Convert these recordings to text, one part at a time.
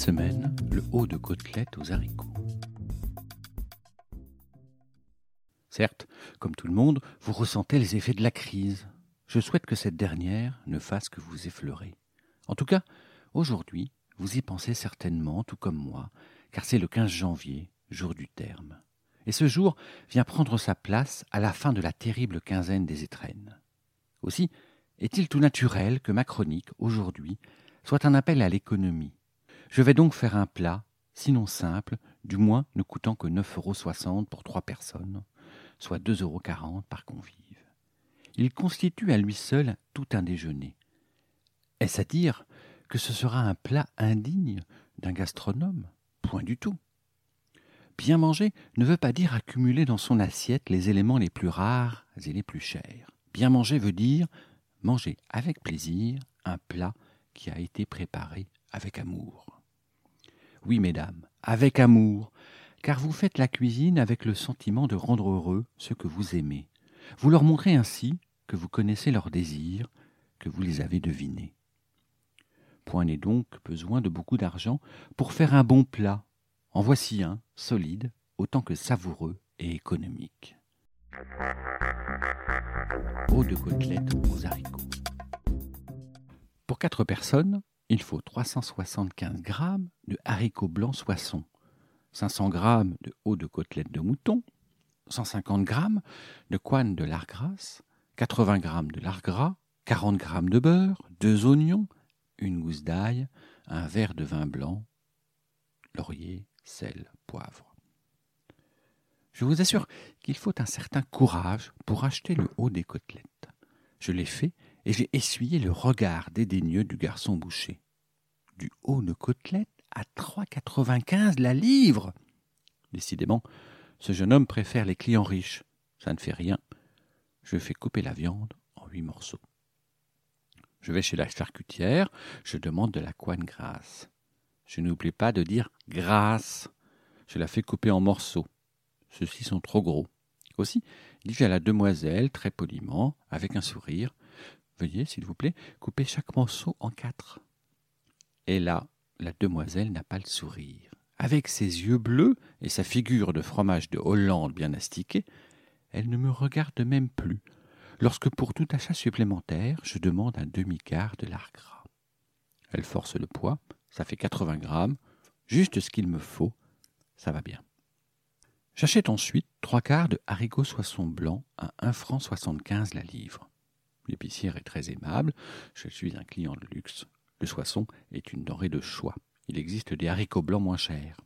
Semaine, le haut de côtelette aux haricots. Certes, comme tout le monde, vous ressentez les effets de la crise. Je souhaite que cette dernière ne fasse que vous effleurer. En tout cas, aujourd'hui, vous y pensez certainement, tout comme moi, car c'est le 15 janvier, jour du terme. Et ce jour vient prendre sa place à la fin de la terrible quinzaine des étrennes. Aussi, est-il tout naturel que ma chronique, aujourd'hui, soit un appel à l'économie. Je vais donc faire un plat, sinon simple, du moins ne coûtant que 9,60 euros pour trois personnes, soit 2,40 euros par convive. Il constitue à lui seul tout un déjeuner. Est-ce à dire que ce sera un plat indigne d'un gastronome? Point du tout. Bien manger ne veut pas dire accumuler dans son assiette les éléments les plus rares et les plus chers. Bien manger veut dire manger avec plaisir un plat qui a été préparé avec amour. Oui, mesdames, avec amour, car vous faites la cuisine avec le sentiment de rendre heureux ceux que vous aimez. Vous leur montrez ainsi que vous connaissez leurs désirs, que vous les avez devinés. Point n'est donc besoin de beaucoup d'argent pour faire un bon plat. En voici un, solide, autant que savoureux et économique. Eau de côtelette aux haricots. Pour quatre personnes, il faut 375 g de haricots blancs soissons, 500 g de haut de côtelette de mouton, 150 g de coine de lard grasse, 80 g de lard gras, 40 g de beurre, deux oignons, une gousse d'ail, un verre de vin blanc, laurier, sel, poivre. Je vous assure qu'il faut un certain courage pour acheter le haut des côtelettes. Je l'ai fait et j'ai essuyé le regard dédaigneux du garçon boucher. Du haut de côtelette à 3,95 la livre. Décidément, ce jeune homme préfère les clients riches. Ça ne fait rien. Je fais couper la viande en huit morceaux. Je vais chez la charcutière, je demande de la coine grasse. Je n'oublie pas de dire grasse. Je la fais couper en morceaux. Ceux-ci sont trop gros. Aussi, dis-je à la demoiselle, très poliment, avec un sourire, Veuillez, s'il vous plaît, couper chaque morceau en quatre. Et là, la demoiselle n'a pas le sourire. Avec ses yeux bleus et sa figure de fromage de Hollande bien astiquée, elle ne me regarde même plus, lorsque pour tout achat supplémentaire, je demande un demi-quart de lard gras. Elle force le poids, ça fait 80 grammes, juste ce qu'il me faut, ça va bien. J'achète ensuite trois quarts de haricots soissons blancs à 1 franc 75 la livre. L'épicière est très aimable. Je suis un client de luxe. Le soisson est une denrée de choix. Il existe des haricots blancs moins chers.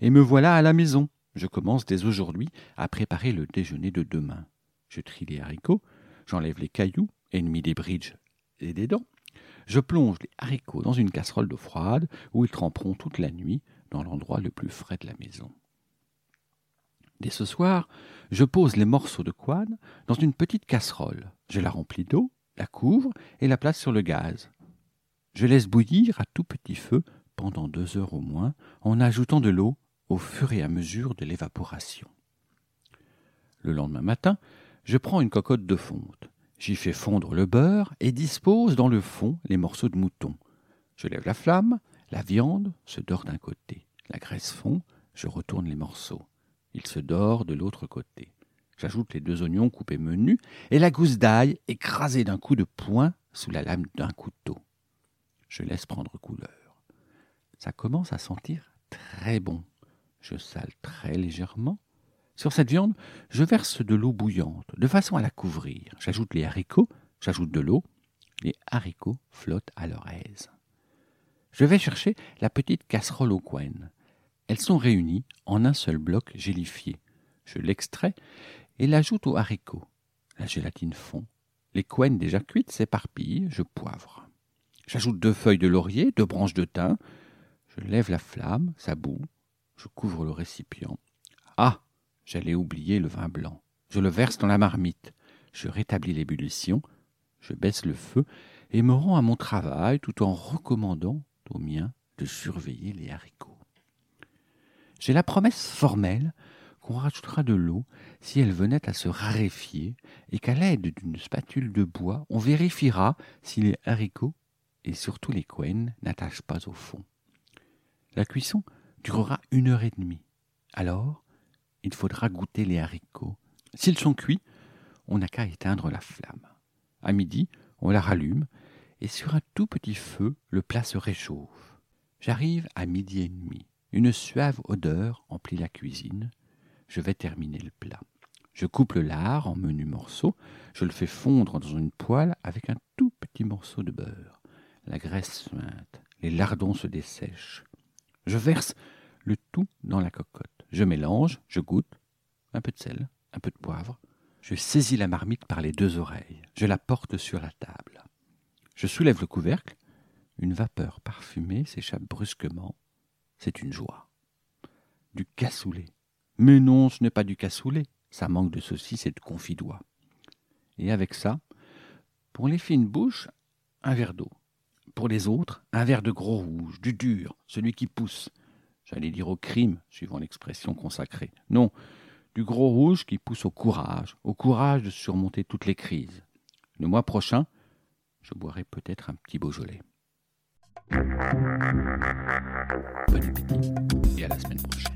Et me voilà à la maison. Je commence dès aujourd'hui à préparer le déjeuner de demain. Je trie les haricots, j'enlève les cailloux, ennemis des bridges et des dents. Je plonge les haricots dans une casserole d'eau froide où ils tremperont toute la nuit dans l'endroit le plus frais de la maison. Dès ce soir, je pose les morceaux de coine dans une petite casserole. Je la remplis d'eau, la couvre et la place sur le gaz. Je laisse bouillir à tout petit feu pendant deux heures au moins, en ajoutant de l'eau au fur et à mesure de l'évaporation. Le lendemain matin, je prends une cocotte de fonte. J'y fais fondre le beurre et dispose dans le fond les morceaux de mouton. Je lève la flamme, la viande se dort d'un côté, la graisse fond, je retourne les morceaux. Il se dort de l'autre côté. J'ajoute les deux oignons coupés menus et la gousse d'ail écrasée d'un coup de poing sous la lame d'un couteau. Je laisse prendre couleur. Ça commence à sentir très bon. Je sale très légèrement. Sur cette viande, je verse de l'eau bouillante, de façon à la couvrir. J'ajoute les haricots, j'ajoute de l'eau. Les haricots flottent à leur aise. Je vais chercher la petite casserole au coin. Elles sont réunies en un seul bloc gélifié. Je l'extrais et l'ajoute au haricot. La gélatine fond. Les couennes déjà cuites s'éparpillent, je poivre. J'ajoute deux feuilles de laurier, deux branches de thym. Je lève la flamme, ça bout. Je couvre le récipient. Ah J'allais oublier le vin blanc. Je le verse dans la marmite. Je rétablis l'ébullition. Je baisse le feu et me rends à mon travail tout en recommandant aux miens de surveiller les haricots. J'ai la promesse formelle qu'on rajoutera de l'eau si elle venait à se raréfier et qu'à l'aide d'une spatule de bois, on vérifiera si les haricots et surtout les couennes n'attachent pas au fond. La cuisson durera une heure et demie. Alors, il faudra goûter les haricots. S'ils sont cuits, on n'a qu'à éteindre la flamme. À midi, on la rallume et sur un tout petit feu, le plat se réchauffe. J'arrive à midi et demi. Une suave odeur emplit la cuisine. Je vais terminer le plat. Je coupe le lard en menus morceaux, je le fais fondre dans une poêle avec un tout petit morceau de beurre. La graisse suinte, les lardons se dessèchent. Je verse le tout dans la cocotte. Je mélange, je goûte, un peu de sel, un peu de poivre. Je saisis la marmite par les deux oreilles. Je la porte sur la table. Je soulève le couvercle. Une vapeur parfumée s'échappe brusquement. C'est une joie. Du cassoulet. Mais non, ce n'est pas du cassoulet. Ça manque de saucisse et de confit d'oie. Et avec ça, pour les fines bouches, un verre d'eau. Pour les autres, un verre de gros rouge, du dur, celui qui pousse. J'allais dire au crime, suivant l'expression consacrée. Non, du gros rouge qui pousse au courage, au courage de surmonter toutes les crises. Le mois prochain, je boirai peut-être un petit Beaujolais. Bon appétit et à la semaine prochaine.